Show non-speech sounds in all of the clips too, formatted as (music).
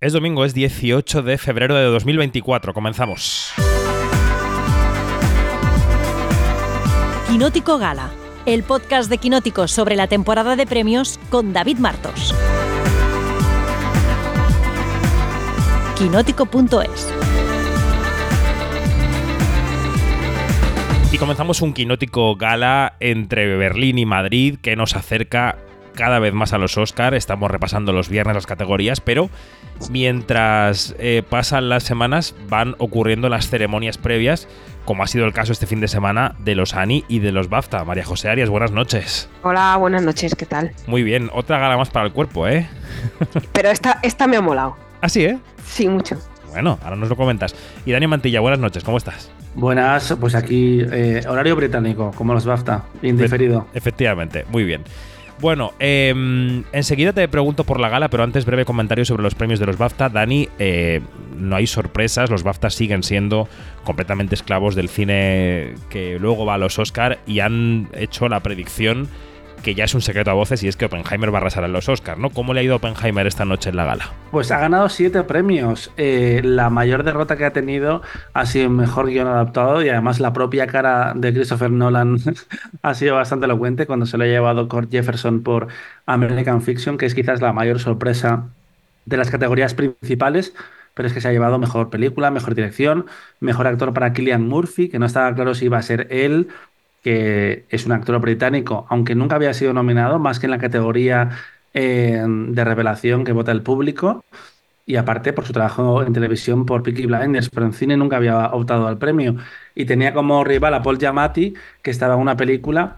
Es domingo, es 18 de febrero de 2024. Comenzamos. Quinótico Gala, el podcast de Quinótico sobre la temporada de premios con David Martos. Quinótico.es Y comenzamos un quinótico gala entre Berlín y Madrid que nos acerca cada vez más a los Oscar. Estamos repasando los viernes las categorías, pero mientras eh, pasan las semanas van ocurriendo las ceremonias previas, como ha sido el caso este fin de semana de los Annie y de los BAFTA. María José Arias, buenas noches. Hola, buenas noches, ¿qué tal? Muy bien, otra gala más para el cuerpo, ¿eh? (laughs) Pero esta, esta me ha molado. ¿Ah, sí, eh? Sí, mucho. Bueno, ahora nos lo comentas. Y Dani Mantilla, buenas noches, ¿cómo estás? Buenas, pues aquí eh, horario británico, como los BAFTA, indiferido. Efectivamente, muy bien. Bueno, em, enseguida te pregunto por la gala, pero antes breve comentario sobre los premios de los BAFTA. Dani, eh, no hay sorpresas, los BAFTA siguen siendo completamente esclavos del cine que luego va a los Oscar y han hecho la predicción que ya es un secreto a voces y es que Oppenheimer va a arrasar en los Oscars, ¿no? ¿Cómo le ha ido a Oppenheimer esta noche en la gala? Pues ha ganado siete premios. Eh, la mayor derrota que ha tenido ha sido mejor guion adaptado y además la propia cara de Christopher Nolan (laughs) ha sido bastante elocuente cuando se lo ha llevado Kurt Jefferson por American Fiction, que es quizás la mayor sorpresa de las categorías principales pero es que se ha llevado mejor película, mejor dirección, mejor actor para Killian Murphy, que no estaba claro si iba a ser él, es un actor británico, aunque nunca había sido nominado, más que en la categoría eh, de revelación que vota el público. Y aparte por su trabajo en televisión por Peaky Blinders, pero en cine nunca había optado al premio. Y tenía como rival a Paul Giamatti, que estaba en una película,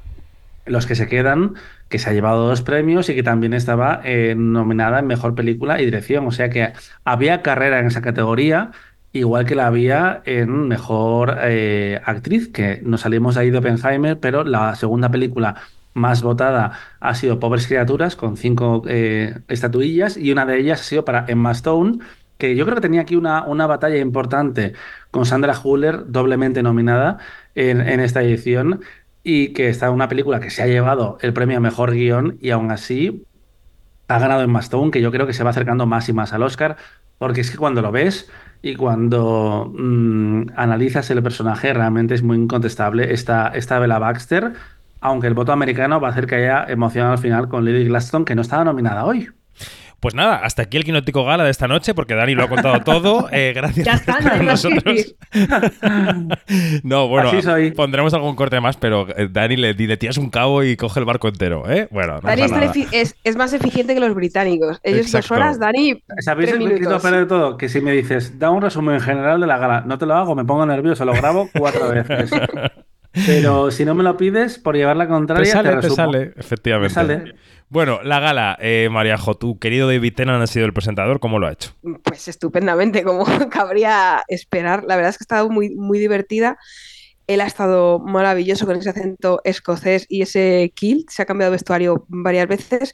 Los que se quedan, que se ha llevado dos premios y que también estaba eh, nominada en Mejor Película y Dirección. O sea que había carrera en esa categoría igual que la había en Mejor eh, Actriz, que nos salimos ahí de Oppenheimer, pero la segunda película más votada ha sido Pobres Criaturas, con cinco eh, estatuillas, y una de ellas ha sido para Emma Stone, que yo creo que tenía aquí una, una batalla importante con Sandra Huller, doblemente nominada en, en esta edición, y que está una película que se ha llevado el premio a Mejor Guión, y aún así ha ganado Emma Stone, que yo creo que se va acercando más y más al Oscar, porque es que cuando lo ves y cuando mm, analizas el personaje, realmente es muy incontestable esta, esta Bella Baxter, aunque el voto americano va a hacer que haya emoción al final con Lily Gladstone, que no estaba nominada hoy. Pues nada, hasta aquí el Quinótico Gala de esta noche, porque Dani lo ha contado (laughs) todo. Eh, gracias Ya por está, estar con no nosotros. (laughs) no, bueno, Así soy. pondremos algún corte más, pero eh, Dani le, le tiras un cabo y coge el barco entero, ¿eh? Bueno, no Dani es, nada. efi- es- es más eficiente que los británicos. Ellos Exacto. dos horas, Dani, ¿Sabéis el minutos. de todo? Que si me dices, da un resumen general de la gala, no te lo hago, me pongo nervioso, lo grabo cuatro veces. (laughs) Pero si no me lo pides, por llevar la Te contraria, sale, te resumo. sale, efectivamente. Me sale. Bueno, la gala, eh, Mariajo, tu querido David Tennant ha sido el presentador, ¿cómo lo ha hecho? Pues estupendamente, como (laughs) cabría esperar. La verdad es que ha estado muy, muy divertida. Él ha estado maravilloso con ese acento escocés y ese kilt. Se ha cambiado de vestuario varias veces.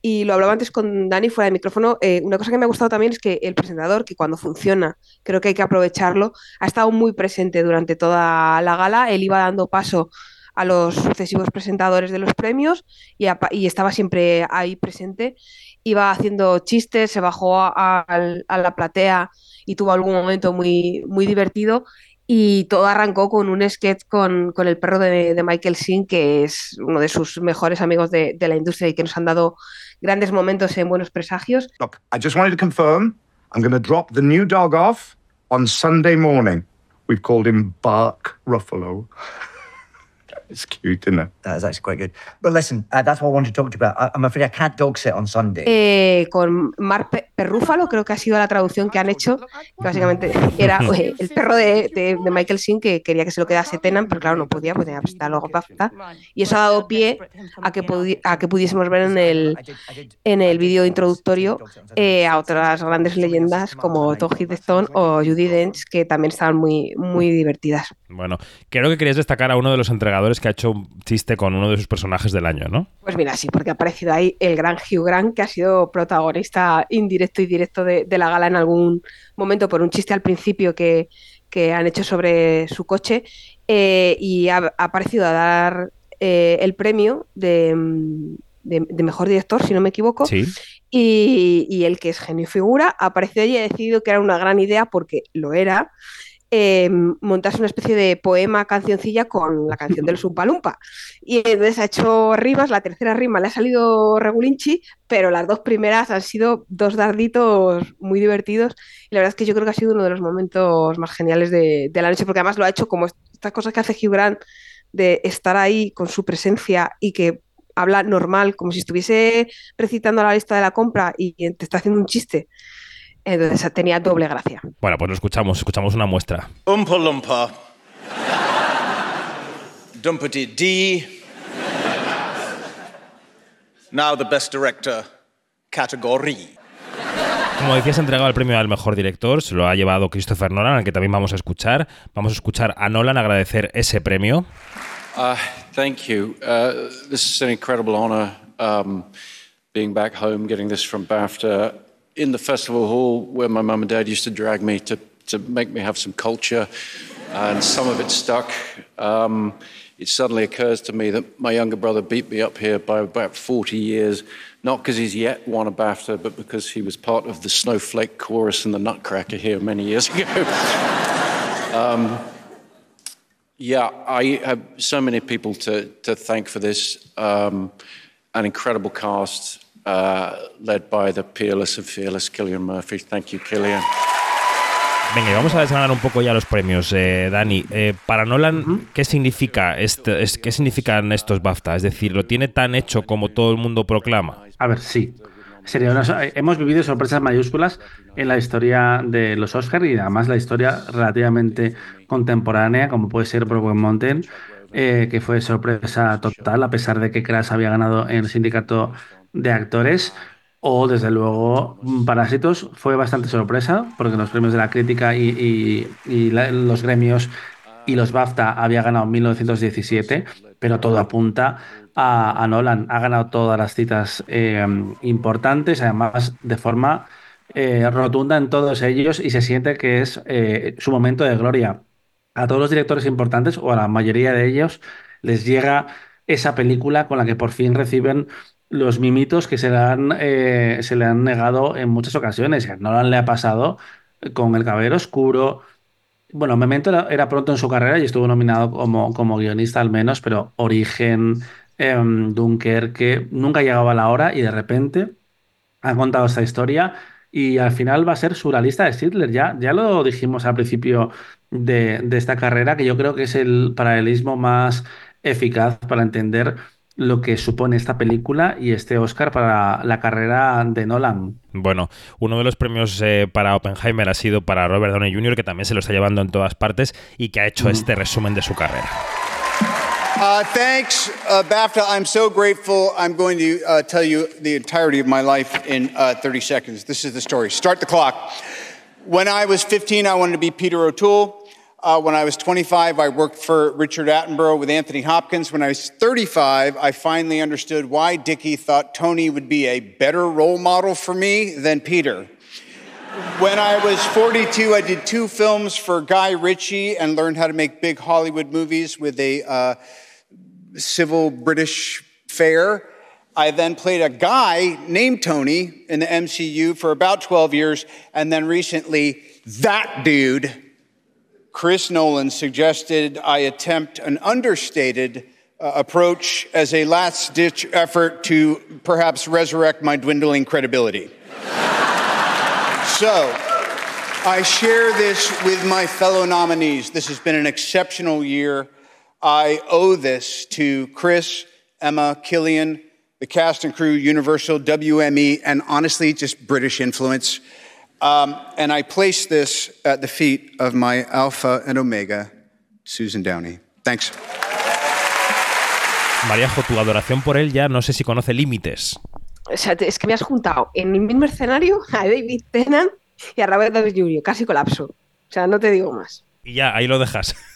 Y lo hablaba antes con Dani fuera de micrófono. eh, una cosa que me ha gustado también es que el presentador, que cuando funciona, creo que hay que aprovecharlo, ha estado muy presente durante toda la gala. Él iba dando paso a los sucesivos presentadores de los premios y, estaba siempre ahí presente. Iba haciendo chistes, se bajó a, la platea y tuvo algún momento muy, muy divertido. Y todo arrancó con un sketch con, con el perro de, de Michael Sin, que es uno de sus mejores amigos de, de la industria y que nos han dado grandes momentos en Buenos Presagios. Look, I just wanted to confirm I'm going to drop the new dog off on Sunday morning. We've called him Bark Ruffalo. (laughs) it's cute, isn't it? That is actually quite good. But listen, uh, that's what I wanted to talk to you about. I, I'm afraid I can't dog sit on Sunday. eh, con Mark Pe- Perrúfalo, creo que ha sido la traducción que han hecho, que básicamente era (laughs) eh, el perro de, de- de Michael Sin que quería que se lo quedase Tenan, pero claro, no podía, pues tenía que presentar luego BAFTA, y eso ha dado pie a que, pudi- a que pudiésemos ver en el, en el vídeo introductorio eh, a otras grandes leyendas como Tom Hiddleston o Judy Dench, que también estaban muy, muy divertidas. Bueno, creo que querías destacar a uno de los entregadores que ha hecho un chiste con uno de sus personajes del año, ¿no? Pues mira, sí, porque ha aparecido ahí el gran Hugh Grant, que ha sido protagonista indirecto y directo de, de la gala en algún momento por un chiste al principio que, que han hecho sobre su coche eh, y ha, ha aparecido a dar eh, el premio de, de, de mejor director, si no me equivoco. Sí. Y, y el que es genio y figura apareció allí y ha decidido que era una gran idea, porque lo era, eh, montarse una especie de poema, cancioncilla con la canción del Sumpalumpa. Y entonces ha hecho rimas, la tercera rima le ha salido regulinchi, pero las dos primeras han sido dos darditos muy divertidos. Y la verdad es que yo creo que ha sido uno de los momentos más geniales de, de la noche, porque además lo ha hecho como estas cosas que hace Grant de estar ahí con su presencia y que habla normal, como si estuviese recitando la lista de la compra y te está haciendo un chiste. Entonces tenía doble gracia. Bueno, pues lo escuchamos, escuchamos una muestra. Dumpity D. Now the best director category. Como decías, ha entregado el premio al mejor director, se lo ha llevado Christopher Nolan, al que también vamos a escuchar. Vamos a escuchar a Nolan agradecer ese premio. Uh, thank you. Uh, this is an incredible honor um, being back home, getting this from BAFTA in the festival hall where my mum and dad used to drag me to, to make me have some culture, and some of it stuck. Um, it suddenly occurs to me that my younger brother beat me up here by about 40 years, not because he's yet won a BAFTA, but because he was part of the Snowflake chorus in the Nutcracker here many years ago. (laughs) um, yeah, I have so many people to, to thank for this. Um, an incredible cast led by the peerless and fearless Killian Murphy. Thank you, Killian. Venga, y vamos a desgranar un poco ya los premios, eh, Dani. Eh, para Nolan, ¿qué significa este, es, qué significan estos BAFTA? Es decir, ¿lo tiene tan hecho como todo el mundo proclama? A ver, sí. Sería una- hemos vivido sorpresas mayúsculas en la historia de los Oscars y además la historia relativamente contemporánea, como puede ser Brokeback Mountain, eh, que fue sorpresa total, a pesar de que Crash había ganado en el sindicato de actores. O, desde luego, Parásitos fue bastante sorpresa, porque los premios de la crítica y, los gremios y los BAFTA había ganado en 1917, pero todo apunta a, Nolan. Ha ganado todas las citas eh, importantes, además de forma eh, rotunda en todos ellos y se siente que es eh, su momento de gloria. A todos los directores importantes, o a la mayoría de ellos, les llega esa película con la que por fin reciben los mimitos que se le han, eh, negado en muchas ocasiones. Nolan le ha pasado con El Caballero Oscuro, bueno, Memento era, era pronto en su carrera y estuvo nominado como, como guionista al menos, pero Origen, em, Dunkerque, nunca llegaba a la hora y de repente ha contado esta historia y al final va a ser surrealista de Sidler. Ya, ya lo dijimos al principio de, de esta carrera, que yo creo que es el paralelismo más eficaz para entender lo que supone esta película y este Oscar para la carrera de Nolan. Bueno, uno de los premios eh, para Oppenheimer ha sido para Robert Downey Jr., que también se lo está llevando en todas partes y que ha hecho este resumen de su carrera. Uh, thanks, uh, BAFTA. I'm so grateful. I'm going to uh, tell you the entirety of my life in uh, 30 seconds. This is the story. Start the clock. When I was 15, I wanted to be Peter O'Toole. Uh, when I was 25, I worked for Richard Attenborough with Anthony Hopkins. When I was 35, I finally understood why Dickie thought Tony would be a better role model for me than Peter. When I was 42, I did two films for Guy Ritchie and learned how to make big Hollywood movies with a uh, civil British fare. I then played a guy named Tony in the MCU for about 12 years, and then recently, that dude, Chris Nolan, suggested I attempt an understated uh, approach as a last ditch effort to perhaps resurrect my dwindling credibility. So, I share this with my fellow nominees. This has been an exceptional year. I owe this to Chris, Emma, Killian, the cast and crew, Universal, WME, and honestly, just British influence. Um, and I place this at the feet of my Alpha and Omega, Susan Downey. Thanks. Mariajo, tu adoración por él ya no sé si conoce límites. O sea, es que me has juntado en el mismo escenario a David Tennant y a Robert Downey Jr. Casi colapso. O sea, no te digo más. Y ya, ahí lo dejas. (laughs)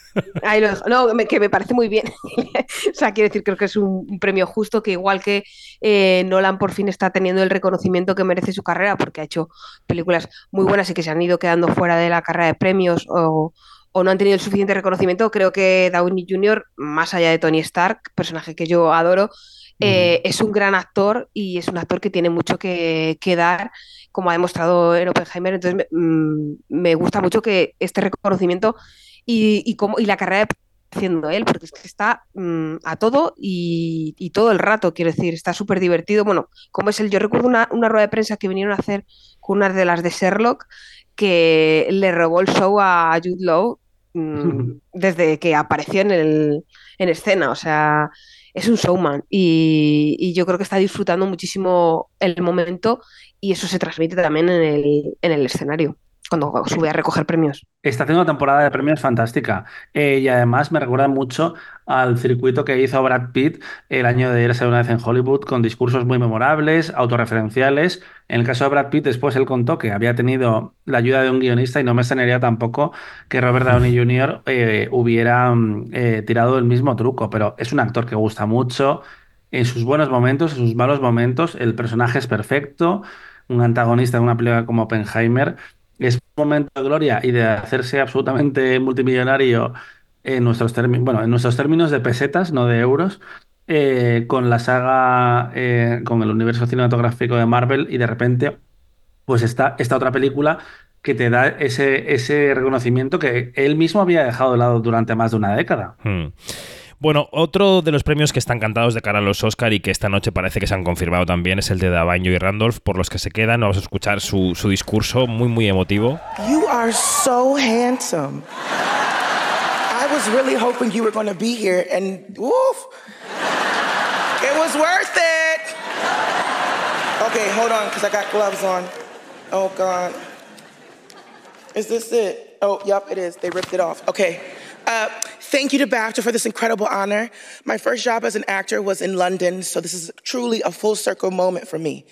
Ahí lo dejo. No, me- que me parece muy bien. (laughs) o sea, quiero decir, creo que es un, un premio justo que igual que eh, Nolan por fin está teniendo el reconocimiento que merece su carrera porque ha hecho películas muy buenas y que se han ido quedando fuera de la carrera de premios o, o no han tenido el suficiente reconocimiento, creo que Downey Jr., más allá de Tony Stark, personaje que yo adoro, Eh, es un gran actor y es un actor que tiene mucho que, que dar, como ha demostrado en Oppenheimer. Entonces me, mm, me gusta mucho que este reconocimiento y, y, como, y la carrera haciendo él, porque es que está mm, a todo y, y todo el rato, quiero decir, está súper divertido. Bueno, como es él, yo recuerdo una, una rueda de prensa que vinieron a hacer con una de las de Sherlock, que le robó el show a Jude Law mm, (laughs) desde que apareció en, el, en escena. O sea, es un showman y, yo creo que está disfrutando muchísimo el momento y eso se transmite también en el, en el escenario cuando sube a recoger premios. Está haciendo una temporada de premios fantástica eh, y además me recuerda mucho al circuito que hizo Brad Pitt el año de irse una vez en Hollywood con discursos muy memorables, autorreferenciales. En el caso de Brad Pitt, después él contó que había tenido la ayuda de un guionista y no me extrañaría tampoco que Robert Downey Jr. Eh, hubiera mm, eh, tirado el mismo truco, pero es un actor que gusta mucho. En sus buenos momentos, en sus malos momentos, el personaje es perfecto. Un antagonista de una película como Oppenheimer es un momento de gloria y de hacerse absolutamente multimillonario en nuestros términos, bueno, en nuestros términos de pesetas, no de euros, eh, con la saga, eh, con el universo cinematográfico de Marvel y de repente, pues está esta otra película que te da ese, ese reconocimiento que él mismo había dejado de lado durante más de una década. Hmm. Bueno, otro de los premios que están cantados de cara a los Oscar y que esta noche parece que se han confirmado también es el de Dabaño y Randolph, por los que se quedan. Vamos a escuchar su, su discurso muy, muy emotivo. You are so handsome. I was really hoping you were going to be here, and woof, it was worth it. Okay, hold on, because I got gloves on. Oh, God. Is this it? Oh, yep, it is. They ripped it off. Okay. Uh, thank you to BAFTA for this incredible honor. My first job as an actor was in London, so this is truly a full circle moment for me.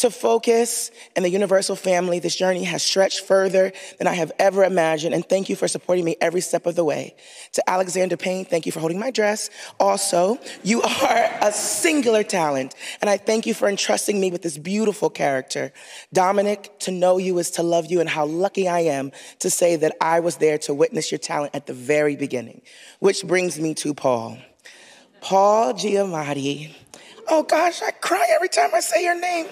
To focus and the Universal family, this journey has stretched further than I have ever imagined, and thank you for supporting me every step of the way. To Alexander Payne, thank you for holding my dress. Also, you (laughs) are a singular talent, and I thank you for entrusting me with this beautiful character. Dominic, to know you is to love you, and how lucky I am to say that I was there to witness your talent at the very beginning. Which brings me to Paul. Paul Giamatti. Oh gosh, I cry every time I say your name.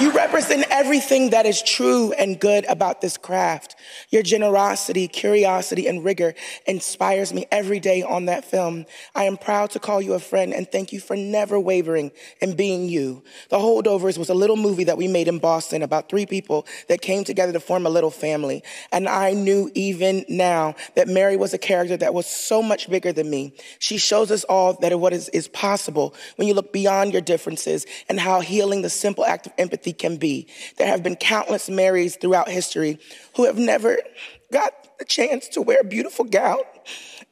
you represent everything that is true and good about this craft. Your generosity, curiosity, and rigor inspires me every day on that film. I am proud to call you a friend and thank you for never wavering in being you. The Holdovers was a little movie that we made in Boston about three people that came together to form a little family. And I knew even now that Mary was a character that was so much bigger than me. She shows us all that what is, is possible when you look beyond your differences and how healing the simple act of empathy can be. There have been countless Marys throughout history who have never got the chance to wear a beautiful gown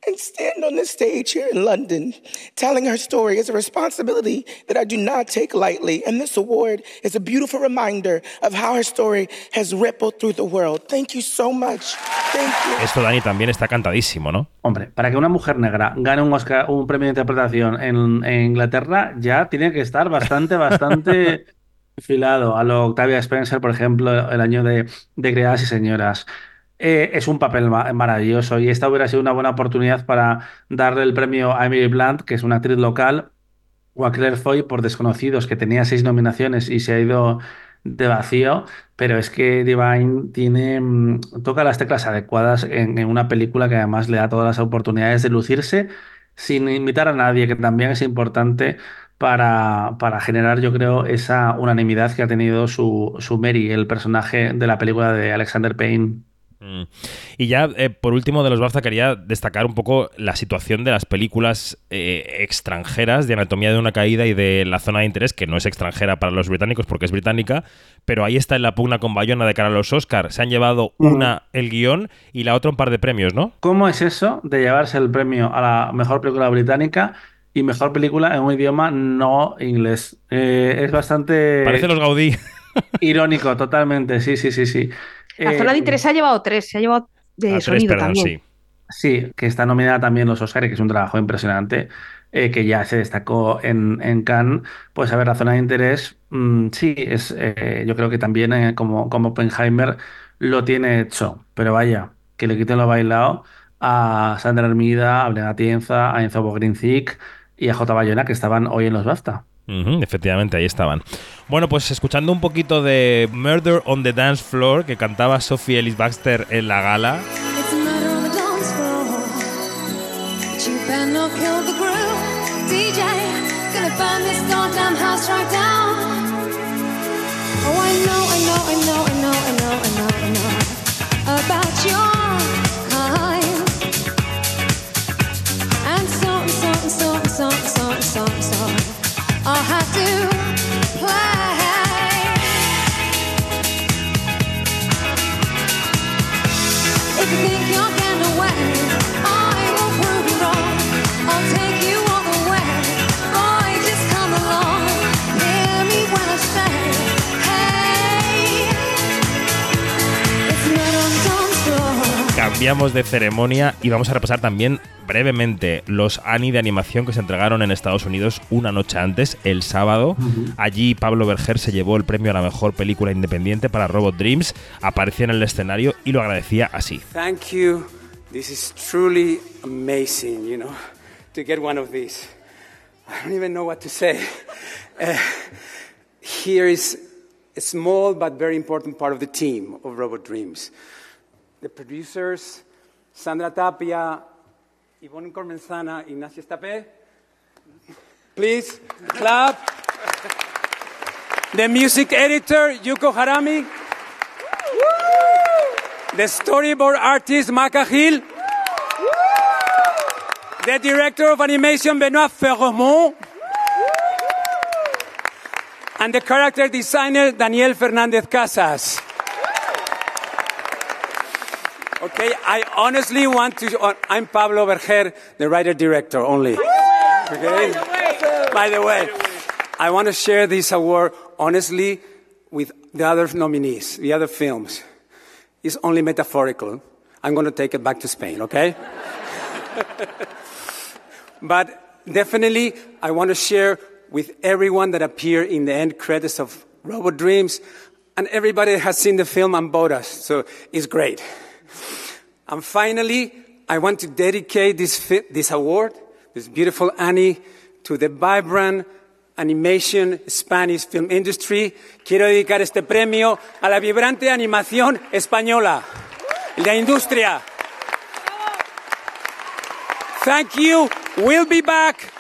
and stand on this stage here in London. Telling her story is a responsibility that I do not take lightly, and this award is a beautiful reminder of how her story has rippled through the world. Thank you so much. Thank you. Esto, Dani, también está cantadísimo, ¿no? Hombre, para que una mujer negra gane un, Oscar, un premio de interpretación en, en Inglaterra, ya tiene que estar bastante, (laughs) bastante enfilado a lo Octavia Spencer, por ejemplo, el año de, de Criadas y Señoras. Eh, es un papel ma- maravilloso y esta hubiera sido una buena oportunidad para darle el premio a Emily Blunt, que es una actriz local, o a Foy por Desconocidos, que tenía seis nominaciones y se ha ido de vacío, pero es que Divine tiene, mm, toca las teclas adecuadas en, en una película que además le da todas las oportunidades de lucirse sin invitar a nadie, que también es importante para, para generar, yo creo, esa unanimidad que ha tenido su, su Mary, el personaje de la película de Alexander Payne. Mm. Y ya, eh, por último, de los BAFTA quería destacar un poco la situación de las películas eh, extranjeras de Anatomía de una Caída y de La Zona de Interés, que no es extranjera para los británicos porque es británica, pero ahí está en la pugna con Bayona de cara a los Oscar. Se han llevado una el guion y la otra un par de premios, ¿no? ¿Cómo es eso de llevarse el premio a la mejor película británica y mejor película en un idioma no inglés? Eh, es bastante Parece los Gaudí. (laughs) irónico, totalmente, sí, sí, sí, sí. La Eh, zona de interés se ha llevado tres, se ha llevado de tres, sonido perdón, también. sí. Sí, que está nominada también los Oscars, que es un trabajo impresionante, eh, que ya se destacó en, en Cannes. Pues a ver, la zona de interés, mm, sí, es, eh, yo creo que también eh, como, como Oppenheimer lo tiene hecho, pero vaya, que le quiten lo bailado a Sandra Hermida, a Brena Tienza, a Enzo Bogrinzik, y a J. Bayona, que estaban hoy en los BAFTA. Ujú, efectivamente, ahí estaban. Bueno, pues escuchando un poquito de Murder on the Dance Floor que cantaba Sophie Ellis Baxter en la gala. Have to Cambiamos de ceremonia y vamos a repasar también brevemente los Annie de animación que se entregaron en Estados Unidos una noche antes, el sábado. Allí Pablo Berger se llevó el premio a la mejor película independiente para Robot Dreams, apareció en el escenario y lo agradecía así. Thank you. This is truly amazing, you know, to get one of these. I don't even know what to say. Uh, here is a small but very important part of the team of Robot Dreams. The producers, Sandra Tapia, Yvonne Cormenzana, Ignacio Estapé. Please, clap. The music editor, Yuko Harami. The storyboard artist, Maka Hill. The director of animation, Benoit Ferremont. And the character designer, Daniel Fernandez Casas. Okay, I honestly want to. Uh, I'm Pablo Berger, the writer director only. Okay? By the way, I want to share this award honestly with the other nominees, the other films. It's only metaphorical. I'm going to take it back to Spain, okay? (laughs) but definitely, I want to share with everyone that appeared in the end credits of Robot Dreams and everybody has seen the film and bought us. So it's great. And finally, I want to dedicate this, this award, this beautiful Annie, to the vibrant animation Spanish film industry. Quiero dedicar este premio a la vibrante animación española, la industria. Thank you. We'll be back.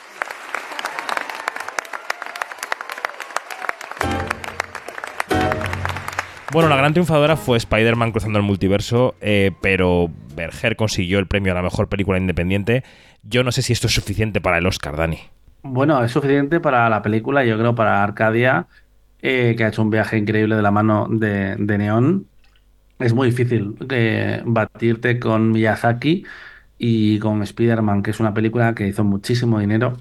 Bueno, la gran triunfadora fue Spider-Man cruzando el multiverso, eh, pero Berger consiguió el premio a la mejor película independiente. Yo no sé si esto es suficiente para el Oscar, Dani. Bueno, es suficiente para la película, yo creo, para Arcadia, eh, que ha hecho un viaje increíble de la mano de, de Neon. Es muy difícil eh, batirte con Miyazaki y con Spider-Man, que es una película que hizo muchísimo dinero,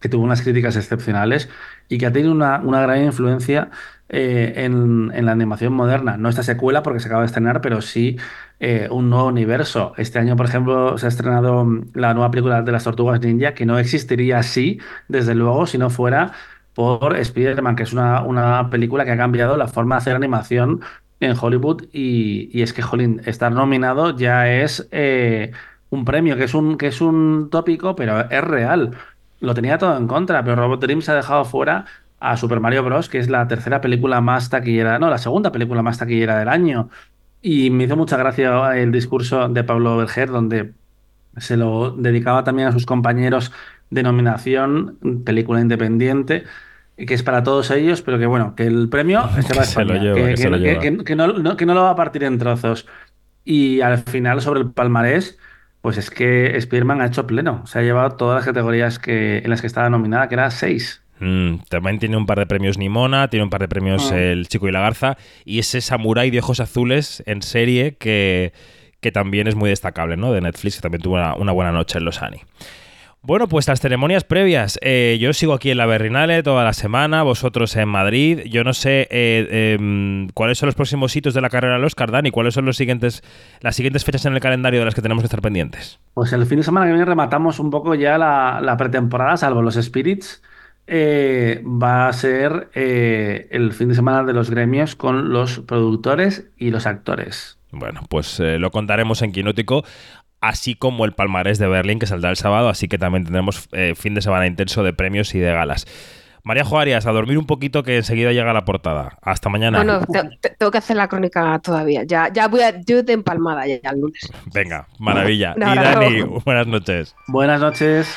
que tuvo unas críticas excepcionales y que ha tenido una gran influencia eh, en, la animación moderna. No esta secuela porque se acaba de estrenar, pero sí eh, un nuevo universo. Este año, por ejemplo, se ha estrenado mm, la nueva película de las Tortugas Ninja, que no existiría así, desde luego, si no fuera por Spider-Man, que es una, una película que ha cambiado la forma de hacer animación en Hollywood y, y es que, jolín, estar nominado ya es eh, un premio, que es un, que es un tópico, pero es real. Lo tenía todo en contra, pero Robot Dreams ha dejado fuera a Super Mario Bros., que es la tercera película más taquillera, no, la segunda película más taquillera del año. Y me hizo mucha gracia el discurso de Pablo Berger, donde se lo dedicaba también a sus compañeros de nominación, película independiente, que es para todos ellos, pero que bueno, que el premio (laughs) se va a España, que, no, lo va a partir en trozos. Y al final, sobre el palmarés, pues es que Spearman ha hecho pleno. Se ha llevado todas las categorías que, en las que estaba nominada, que era seis. Mm, también tiene un par de premios Nimona, tiene un par de premios Ah. El Chico y la Garza y ese Samurai de ojos azules en serie que, que también es muy destacable, ¿no? De Netflix, que también tuvo una, una buena noche en Los Ani. Bueno, pues las ceremonias previas. Eh, yo sigo aquí en la Berrinale toda la semana, vosotros en Madrid. Yo no sé eh, em, cuáles son los próximos hitos de la carrera del Oscar, Dani. ¿Cuáles son los siguientes, las siguientes fechas en el calendario de las que tenemos que estar pendientes? Pues el fin de semana que viene rematamos un poco ya la, la pretemporada, salvo los Spirits. Eh, va a ser eh, el fin de semana de los gremios con los productores y los actores. Bueno, pues eh, lo contaremos en Quinótico. así como el palmarés de Berlín que saldrá el sábado, así que también tendremos eh, fin de semana intenso de premios y de galas. María Arias, a dormir un poquito que enseguida llega la portada. Hasta mañana. Bueno, te- te- tengo que hacer la crónica todavía. Ya, ya voy a yo de empalmada ya, ya el lunes. Venga, maravilla. (laughs) Y. Dani, buenas noches. Buenas noches.